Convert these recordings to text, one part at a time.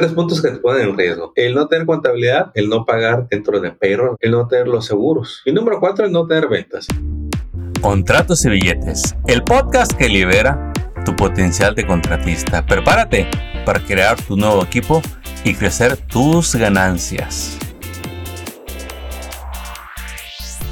Tres puntos que te ponen en riesgo. El no tener contabilidad, el no pagar dentro de perro, el no tener los seguros. Y número cuatro, el no tener ventas. Contratos y billetes. El podcast que libera tu potencial de contratista. Prepárate para crear tu nuevo equipo y crecer tus ganancias.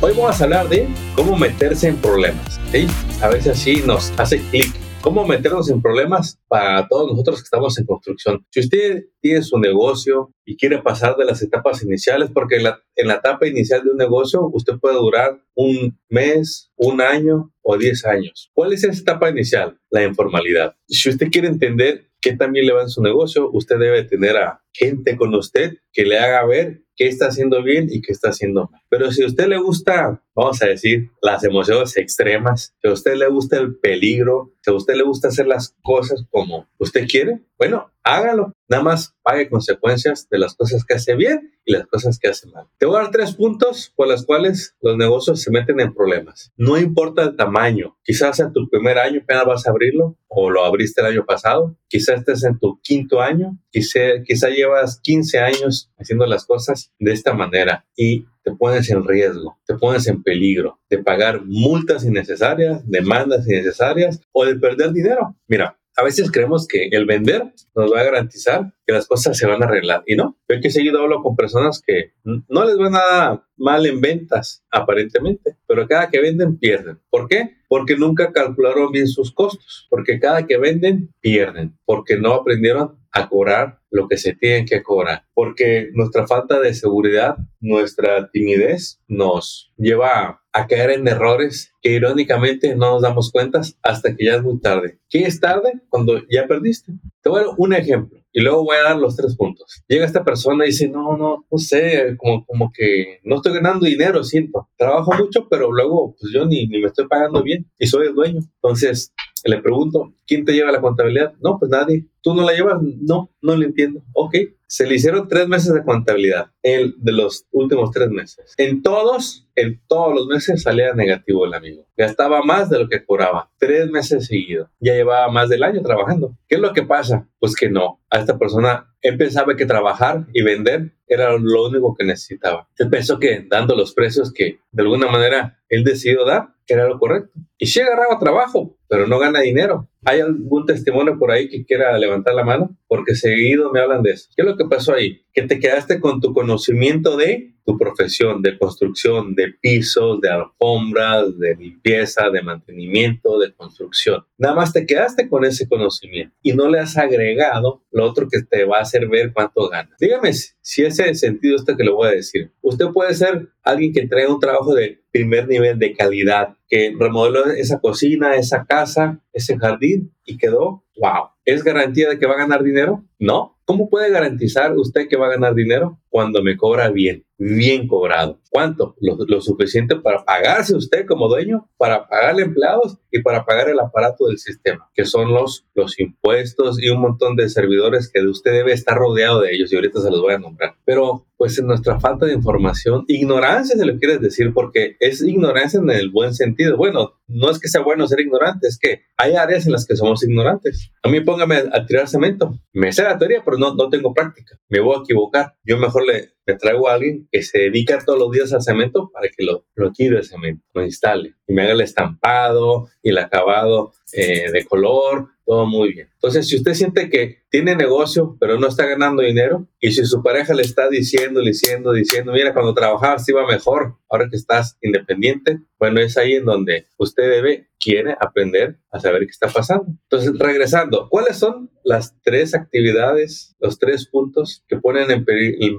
Hoy vamos a hablar de cómo meterse en problemas. ¿sí? A veces así nos hace clic. ¿Cómo meternos en problemas para todos nosotros que estamos en construcción? Si usted tiene su negocio y quiere pasar de las etapas iniciales, porque en la, etapa inicial de un negocio usted puede durar un mes, un año o diez años. ¿Cuál es esa etapa inicial? La informalidad. Si usted quiere entender qué también le va en su negocio, usted debe tener a gente con usted que le haga ver qué está haciendo bien y qué está haciendo mal. Pero si a usted le gusta, vamos a decir, las emociones extremas, si a usted le gusta el peligro, si a usted le gusta hacer las cosas como usted quiere, bueno, hágalo. Nada más pague consecuencias de las cosas que hace bien y las cosas que hace mal. Te voy a dar tres puntos por los cuales los negocios se meten en problemas. No importa el tamaño. Quizás en tu primer año apenas vas a abrirlo o lo abriste el año pasado. Quizás estés en tu quinto año. Quizá, quizá llevas 15 años haciendo las cosas de esta manera y te pones en riesgo, te pones en peligro de pagar multas innecesarias, demandas innecesarias o de perder dinero. Mira, a veces creemos que el vender nos va a garantizar que las cosas se van a arreglar. Y no, yo que seguido hablo con personas que no les va nada mal en ventas, aparentemente, pero cada que venden pierden. ¿Por qué? Porque nunca calcularon bien sus costos, porque cada que venden pierden, porque no aprendieron a cobrar lo que se tienen que cobrar, porque nuestra falta de seguridad, nuestra timidez nos lleva a caer en errores que irónicamente no nos damos cuenta hasta que ya es muy tarde. ¿Qué es tarde? Cuando ya perdiste. Te voy a dar un ejemplo y luego voy a dar los tres puntos. Llega esta persona y dice, no, no, no sé, como, como que no estoy ganando dinero, siento. Trabajo mucho, pero luego pues yo ni, ni me estoy pagando bien y soy el dueño. Entonces, le pregunto, ¿quién te lleva la contabilidad? No, pues nadie. ¿Tú no la llevas? No, no le entiendo. Ok. Se le hicieron tres meses de contabilidad, el de los últimos tres meses. En todos, en todos los meses salía negativo el amigo. Gastaba más de lo que cobraba. Tres meses seguidos. Ya llevaba más del año trabajando. ¿Qué es lo que pasa? Pues que no. A esta persona, él pensaba que trabajar y vender era lo único que necesitaba. Él pensó que dando los precios que de alguna manera él decidió dar, era lo correcto. Y sí agarraba trabajo, pero no gana dinero. ¿Hay algún testimonio por ahí que quiera levantar la mano? Porque seguido me hablan de eso. ¿Qué es lo que pasó ahí? Que te quedaste con tu conocimiento de tu profesión, de construcción, de pisos, de alfombras, de limpieza, de mantenimiento, de construcción. Nada más te quedaste con ese conocimiento y no le has agregado lo otro que te va a hacer ver cuánto ganas. Dígame si ese sentido esto que le voy a decir. Usted puede ser alguien que trae un trabajo de primer nivel de calidad, que remodeló esa cocina, esa casa, ese jardín y quedó, wow. ¿Es garantía de que va a ganar dinero? No. ¿Cómo puede garantizar usted que va a ganar dinero? Cuando me cobra bien, bien cobrado. ¿Cuánto? Lo, suficiente para pagarse usted como dueño, para pagarle empleados y para pagar el aparato del sistema, que son los, los impuestos y un montón de servidores que usted debe estar rodeado de ellos y ahorita se los voy a nombrar. Pero pues en nuestra falta de información, ignorancia se lo quieres decir, porque es ignorancia en el buen sentido. Bueno, no es que sea bueno ser ignorante, es que hay áreas en las que somos ignorantes. A mí póngame a, tirar cemento. Me sé la teoría, pero no, no tengo práctica. Me voy a equivocar. Yo mejor le, traigo a alguien que se dedica todos los días al cemento para que lo, lo tire el cemento, lo instale y me haga el estampado y el acabado eh, de color, todo muy bien. Entonces, si usted siente que tiene negocio, pero no está ganando dinero, y si su pareja le está diciendo, diciendo, diciendo, mira, cuando trabajabas iba mejor, ahora que estás independiente, bueno, es ahí en donde usted debe, quiere aprender a saber qué está pasando. Entonces, regresando, ¿cuáles son las tres actividades, los tres puntos que ponen en,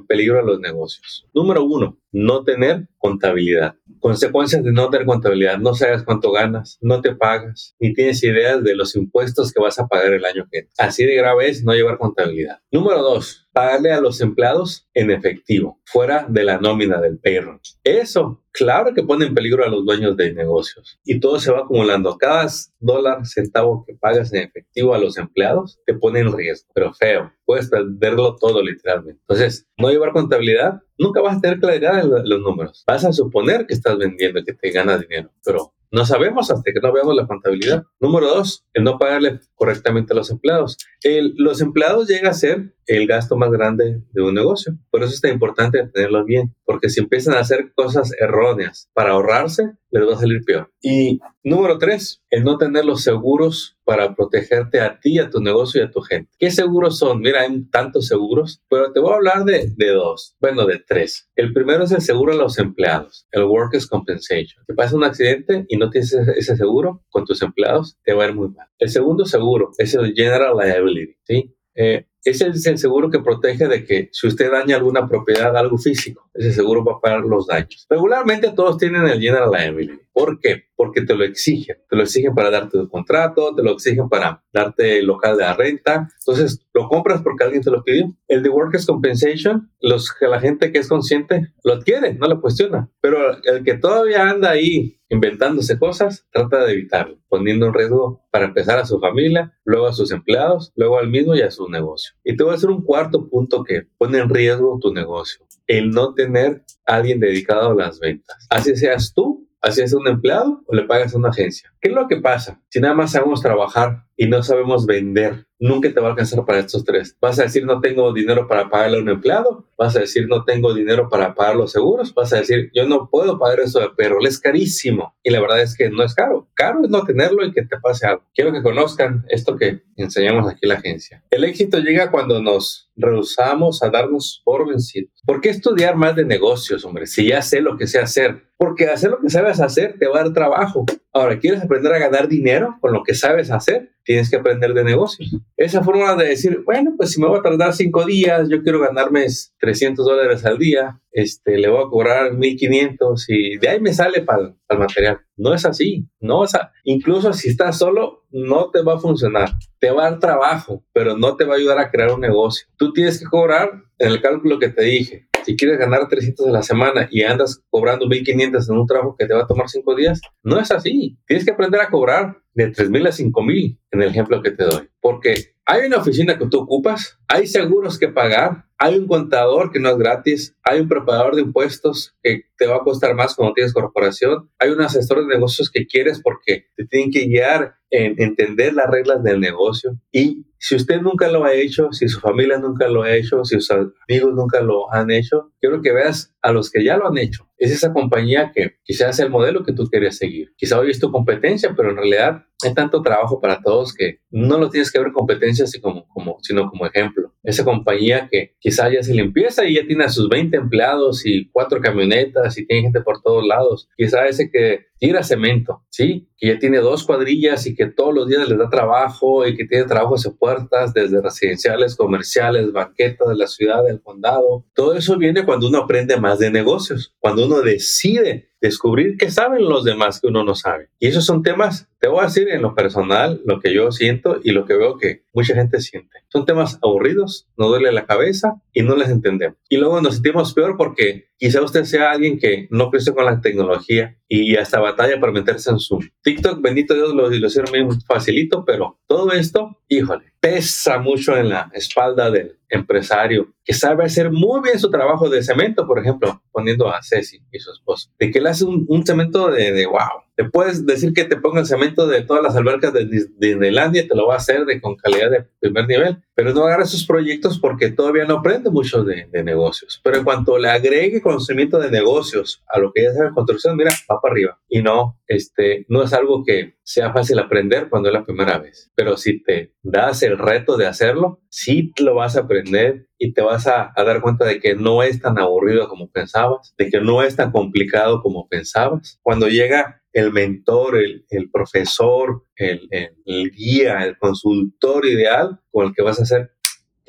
peligro a los negocios? Número uno, no tener contabilidad. Consecuencias de no tener contabilidad, no sabes cuánto ganas, no te pagas, ni tienes ideas de los impuestos que vas a pagar el año que Así de grave es no llevar contabilidad. Número dos, pagarle a los empleados en efectivo, fuera de la nómina del payroll. Eso, claro que pone en peligro a los dueños de negocios y todo se va acumulando. Cada dólar, centavo que pagas en efectivo a los empleados te pone en riesgo, pero feo. Puedes perderlo todo literalmente. Entonces, no llevar contabilidad, nunca vas a tener claridad en los números. Vas a suponer que estás vendiendo, que te gana dinero, pero no sabemos hasta que no veamos la contabilidad. Número dos, el no pagarle correctamente a los empleados. los empleados llegan a ser el gasto más grande de un negocio. Por eso es tan importante tenerlo bien, porque si empiezan a hacer cosas erróneas para ahorrarse, les va a salir peor. Y número tres, el no tener los seguros para protegerte a ti, a tu negocio y a tu gente. ¿Qué seguros son? Mira, hay tantos seguros, pero te voy a hablar de, dos, bueno, de tres. El primero es el seguro a los empleados, el Workers' Compensation. Si pasa un accidente y no tienes ese seguro con tus empleados, te va a ir muy mal. El segundo seguro es el General Liability, ¿sí? Eh, ese es el seguro que protege de que si usted daña alguna propiedad, algo físico, ese seguro va a pagar los daños. Regularmente todos tienen el General Liability. ¿Por qué? Porque te lo exigen. Te lo exigen para darte un contrato, te lo exigen para darte el local de la renta. Entonces, lo compras porque alguien te lo pidió. El de Workers' Compensation, los, la gente que es consciente lo adquiere, no lo cuestiona. Pero el que todavía anda ahí inventándose cosas, trata de evitarlo, poniendo en riesgo para empezar a su familia, luego a sus empleados, luego al mismo y a su negocio. Y te voy a hacer un cuarto punto que pone en riesgo tu negocio, el no tener a alguien dedicado a las ventas. Así seas tú, así es un empleado o le pagas a una agencia. ¿Qué es lo que pasa? Si nada más sabemos trabajar y no sabemos vender, nunca te va a alcanzar para estos tres. Vas a decir no tengo dinero para pagarle a un empleado, vas a decir no tengo dinero para pagar los seguros, vas a decir yo no puedo pagar eso de perro, es carísimo. Y la verdad es que no es caro. Caro es no tenerlo y que te pase algo. Quiero que conozcan esto que enseñamos aquí en la agencia. El éxito llega cuando nos rehusamos a darnos por vencidos. ¿Por qué estudiar más de negocios, hombre? Si ya sé lo que sé hacer. Porque hacer lo que sabes hacer te va a dar trabajo. Ahora, ¿quieres aprender a ganar dinero con lo que sabes hacer? Tienes que aprender de negocios. Esa forma de decir, bueno, pues si me voy a tardar cinco días, yo quiero ganarme 300 dólares al día, este, le voy a cobrar 1500 y de ahí me sale para el material. No es así. No, o sea, incluso si estás solo, no te va a funcionar. Te va a dar trabajo, pero no te va a ayudar a crear un negocio. Tú tienes que cobrar en el cálculo que te dije si quieres ganar 300 a la semana y andas cobrando 1500 en un trabajo que te va a tomar 5 días, no es así. Tienes que aprender a cobrar de 3000 a 5000 en el ejemplo que te doy. Porque hay una oficina que tú ocupas, hay seguros que pagar, hay un contador que no es gratis, hay un preparador de impuestos que te va a costar más cuando tienes corporación, hay un asesor de negocios que quieres porque te tienen que guiar en entender las reglas del negocio. Y si usted nunca lo ha hecho, si su familia nunca lo ha hecho, si sus amigos nunca lo han hecho, quiero que veas a los que ya lo han hecho. Es esa compañía que quizás es el modelo que tú querías seguir. Quizá hoy es tu competencia, pero en realidad hay tanto trabajo para todos que no lo tienes que ver competencia así como, como, sino como ejemplo. Esa compañía que quizá ya se limpieza y ya tiene a sus 20 empleados y cuatro camionetas y tiene gente por todos lados. Quizá ese que tira cemento, ¿sí? Que ya tiene dos cuadrillas y que todos los días les da trabajo y que tiene trabajos de puertas desde residenciales, comerciales, banquetas de la ciudad, del condado. Todo eso viene cuando uno aprende más de negocios, cuando uno decide descubrir qué saben los demás que uno no sabe. Y esos son temas, te voy a decir en lo personal, lo que yo siento y lo que veo que mucha gente siente. Son temas aburridos, no duele la cabeza y no les entendemos. Y luego nos sentimos peor porque quizá usted sea alguien que no creció con la tecnología y hasta batalla para meterse en Zoom. TikTok, bendito Dios, lo, lo hicieron muy facilito, pero todo esto, híjole, pesa mucho en la espalda del empresario que sabe hacer muy bien su trabajo de cemento, por ejemplo, poniendo a Ceci y su esposo, de que él hace un, cemento de, de, wow. Le puedes decir que te ponga el cemento de todas las albercas de Disneylandia, te lo va a hacer de, con calidad de primer nivel, pero no agarra esos proyectos porque todavía no aprende mucho de, de negocios. Pero en cuanto le agregue conocimiento de negocios a lo que ya sabe construcción, mira, va para arriba. Y no, este, no es algo que sea fácil aprender cuando es la primera vez, pero si te das el reto de hacerlo, sí lo vas a aprender y te vas a, dar cuenta de que no es tan aburrido como pensabas, de que no es tan complicado como pensabas. Cuando llega el mentor, el, profesor, el, el, guía, el consultor ideal con el que vas a hacer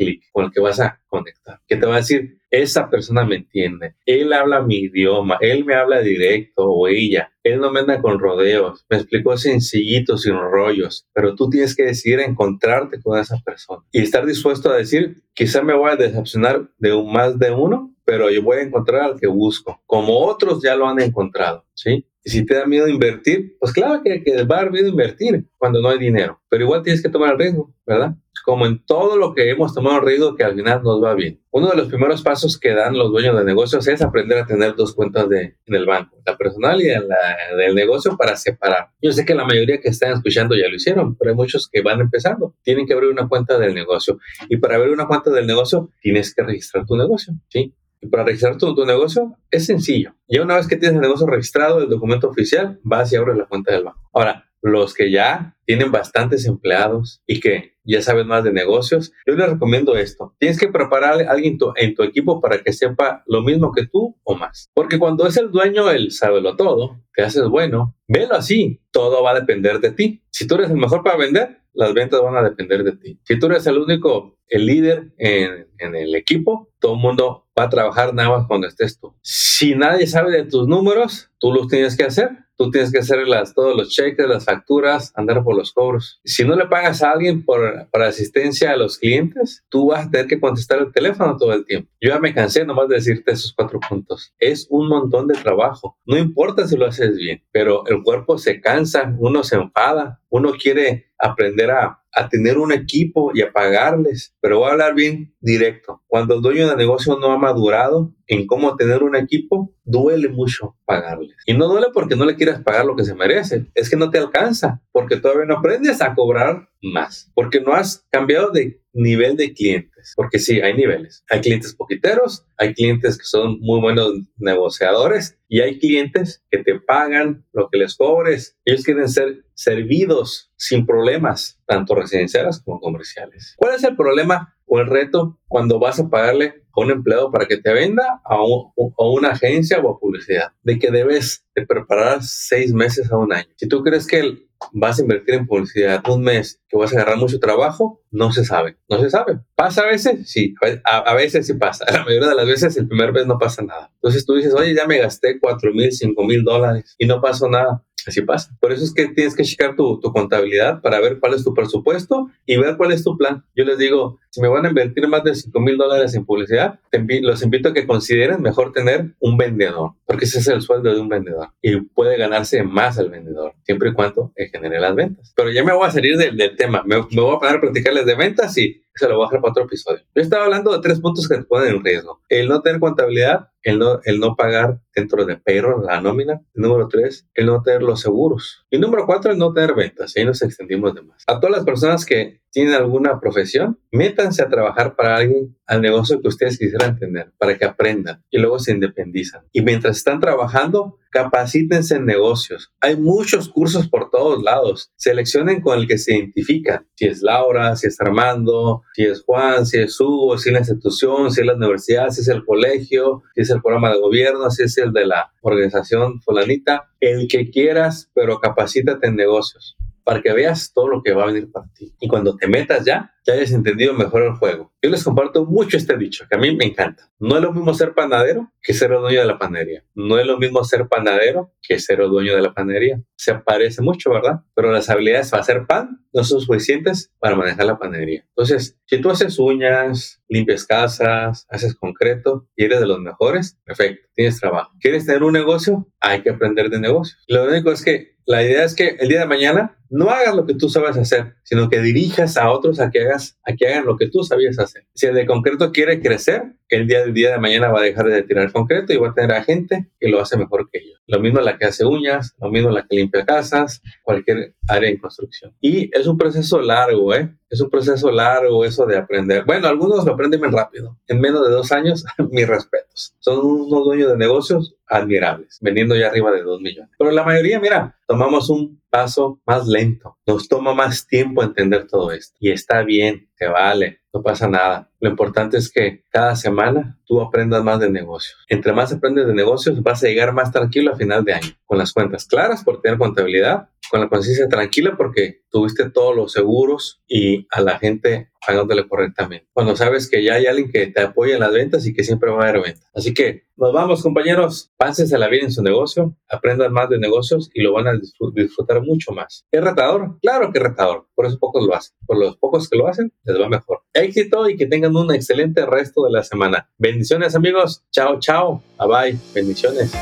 clic, con el que vas a conectar, que te va a decir, esa persona me entiende, él habla mi idioma, él me habla directo o ella, él no me anda con rodeos, me explicó sencillito, sin rollos, pero tú tienes que decidir encontrarte con esa persona y estar dispuesto a decir, quizá me voy a decepcionar de un más de uno, pero yo voy a encontrar al que busco, como otros ya lo han encontrado, ¿sí? Y si te da miedo invertir, pues claro que, que va a dar miedo invertir cuando no hay dinero, pero igual tienes que tomar el riesgo, ¿verdad? Como en todo lo que hemos tomado riesgo que al final nos va bien. Uno de los primeros pasos que dan los dueños de negocios es aprender a tener dos cuentas de, en el banco, la personal y la del negocio para separar. Yo sé que la mayoría que están escuchando ya lo hicieron, pero hay muchos que van empezando. Tienen que abrir una cuenta del negocio y para abrir una cuenta del negocio tienes que registrar tu negocio, ¿sí? Y para registrar tu, tu, negocio es sencillo. Ya una vez que tienes el negocio registrado, el documento oficial, vas y abres la cuenta del banco. Ahora, los que ya tienen bastantes empleados y que ya saben más de negocios, yo les recomiendo esto. Tienes que preparar a alguien en tu equipo para que sepa lo mismo que tú o más. Porque cuando es el dueño, él sabe lo todo, te haces bueno, velo así, todo va a depender de ti. Si tú eres el mejor para vender, las ventas van a depender de ti. Si tú eres el único, el líder en, en el equipo, todo el mundo va a trabajar nada más cuando estés tú. Si nadie sabe de tus números, tú los tienes que hacer. Tú tienes que hacer todos los cheques, las facturas, andar por los cobros. Si no le pagas a alguien por, por asistencia a los clientes, tú vas a tener que contestar el teléfono todo el tiempo. Yo ya me cansé nomás de decirte esos cuatro puntos. Es un montón de trabajo. No importa si lo haces bien, pero el cuerpo se cansa, uno se enfada, uno quiere aprender a, a tener un equipo y a pagarles. Pero voy a hablar bien directo. Cuando el dueño de negocio no ha madurado en cómo tener un equipo, duele mucho pagarles. Y no duele porque no le quieras pagar lo que se merece, es que no te alcanza, porque todavía no aprendes a cobrar más, porque no has cambiado de nivel de clientes, porque sí, hay niveles. Hay clientes poquiteros, hay clientes que son muy buenos negociadores y hay clientes que te pagan lo que les cobres. Ellos quieren ser servidos sin problemas, tanto residenciales como comerciales. ¿Cuál es el problema o el reto cuando vas a pagarle a un empleado para que te venda a, una agencia o a publicidad? De que debes de preparar seis meses a un año. Si tú crees que vas a invertir en publicidad un mes, que vas a agarrar mucho trabajo, no se sabe, no se sabe. ¿Pasa a veces? Sí, a, veces sí pasa. La mayoría de las veces el primer mes no pasa nada. Entonces tú dices, oye, ya me gasté cuatro mil, cinco mil dólares y no pasó nada. Así pasa. Por eso es que tienes que checar tu, tu, contabilidad para ver cuál es tu presupuesto y ver cuál es tu plan. Yo les digo, si me van a invertir más de 5 mil dólares en publicidad, los invito a que consideren mejor tener un vendedor, porque ese es el sueldo de un vendedor y puede ganarse más el vendedor, siempre y cuando genere las ventas. Pero ya me voy a salir del, del tema, me, me, voy a poner a platicarles de ventas y se lo voy a dejar para otro episodio. Yo estaba hablando de tres puntos que te ponen en riesgo. El no tener contabilidad, el no, el no pagar dentro de payroll, la nómina. El número tres, el no tener los seguros. Y número cuatro, el no tener ventas. Ahí nos extendimos de más. A todas las personas que tienen alguna profesión, métanse a trabajar para alguien al negocio que ustedes quisieran tener, para que aprendan y luego se independizan. Y mientras están trabajando, capacítense en negocios. Hay muchos cursos por todos lados. Seleccionen con el que se identifican. Si es Laura, si es Armando, si es Juan, si es Hugo, si es la institución, si es la universidad, si es el colegio, si es el programa de gobierno, si es el de la organización fulanita. El que quieras, pero capacítate en negocios para que veas todo lo que va a venir para ti. Y cuando te metas ya, ya hayas entendido mejor el juego. Yo les comparto mucho este dicho, que a mí me encanta. No es lo mismo ser panadero que ser el dueño de la panadería. No es lo mismo ser panadero que ser el dueño de la panadería. Se parece mucho, ¿verdad? Pero las habilidades para hacer pan no son suficientes para manejar la panadería. Entonces, si tú haces uñas, limpias casas, haces concreto y eres de los mejores, perfecto, tienes trabajo. ¿Quieres tener un negocio? Hay que aprender de negocios. Lo único es que la idea es que el día de mañana no hagas lo que tú sabes hacer, sino que dirijas a otros a que hagas, a que hagan lo que tú sabías hacer. Si el de concreto quiere crecer, el día del día de mañana va a dejar de tirar concreto y va a tener a gente que lo hace mejor que yo. Lo mismo la que hace uñas, lo mismo la que limpia casas, cualquier área en construcción. Y es un proceso largo, ¿eh? Es un proceso largo eso de aprender. Bueno, algunos lo aprenden bien rápido. En menos de dos años, mis respetos. Son unos dueños de negocios admirables, vendiendo ya arriba de dos millones. Pero la mayoría, mira, tomamos un paso más lento. Nos toma más tiempo entender todo esto. Y está bien, te vale, no pasa nada. Lo importante es que cada semana tú aprendas más de negocios. Entre más aprendes de negocios, vas a llegar más tranquilo a final de año, con las cuentas claras por tener contabilidad, con la conciencia tranquila porque tuviste todos los seguros y a la gente pagándole correctamente. Cuando sabes que ya hay alguien que te apoya en las ventas y que siempre va a haber ventas. Así que nos vamos, compañeros. la vida en su negocio, aprendan más de negocios y lo van a disfrutar mucho más. ¿Es retador? Claro que es retador. Por eso pocos lo hacen. Por los pocos que lo hacen, les va mejor. Éxito y que un excelente resto de la semana. Bendiciones, amigos. Chao, chao. Bye bye. Bendiciones.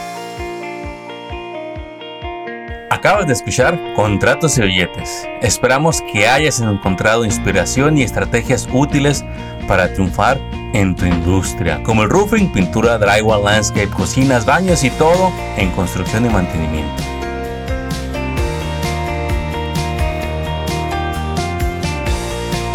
Acabas de escuchar Contratos y Billetes. Esperamos que hayas encontrado inspiración y estrategias útiles para triunfar en tu industria, como el roofing, pintura, drywall, landscape, cocinas, baños y todo en construcción y mantenimiento.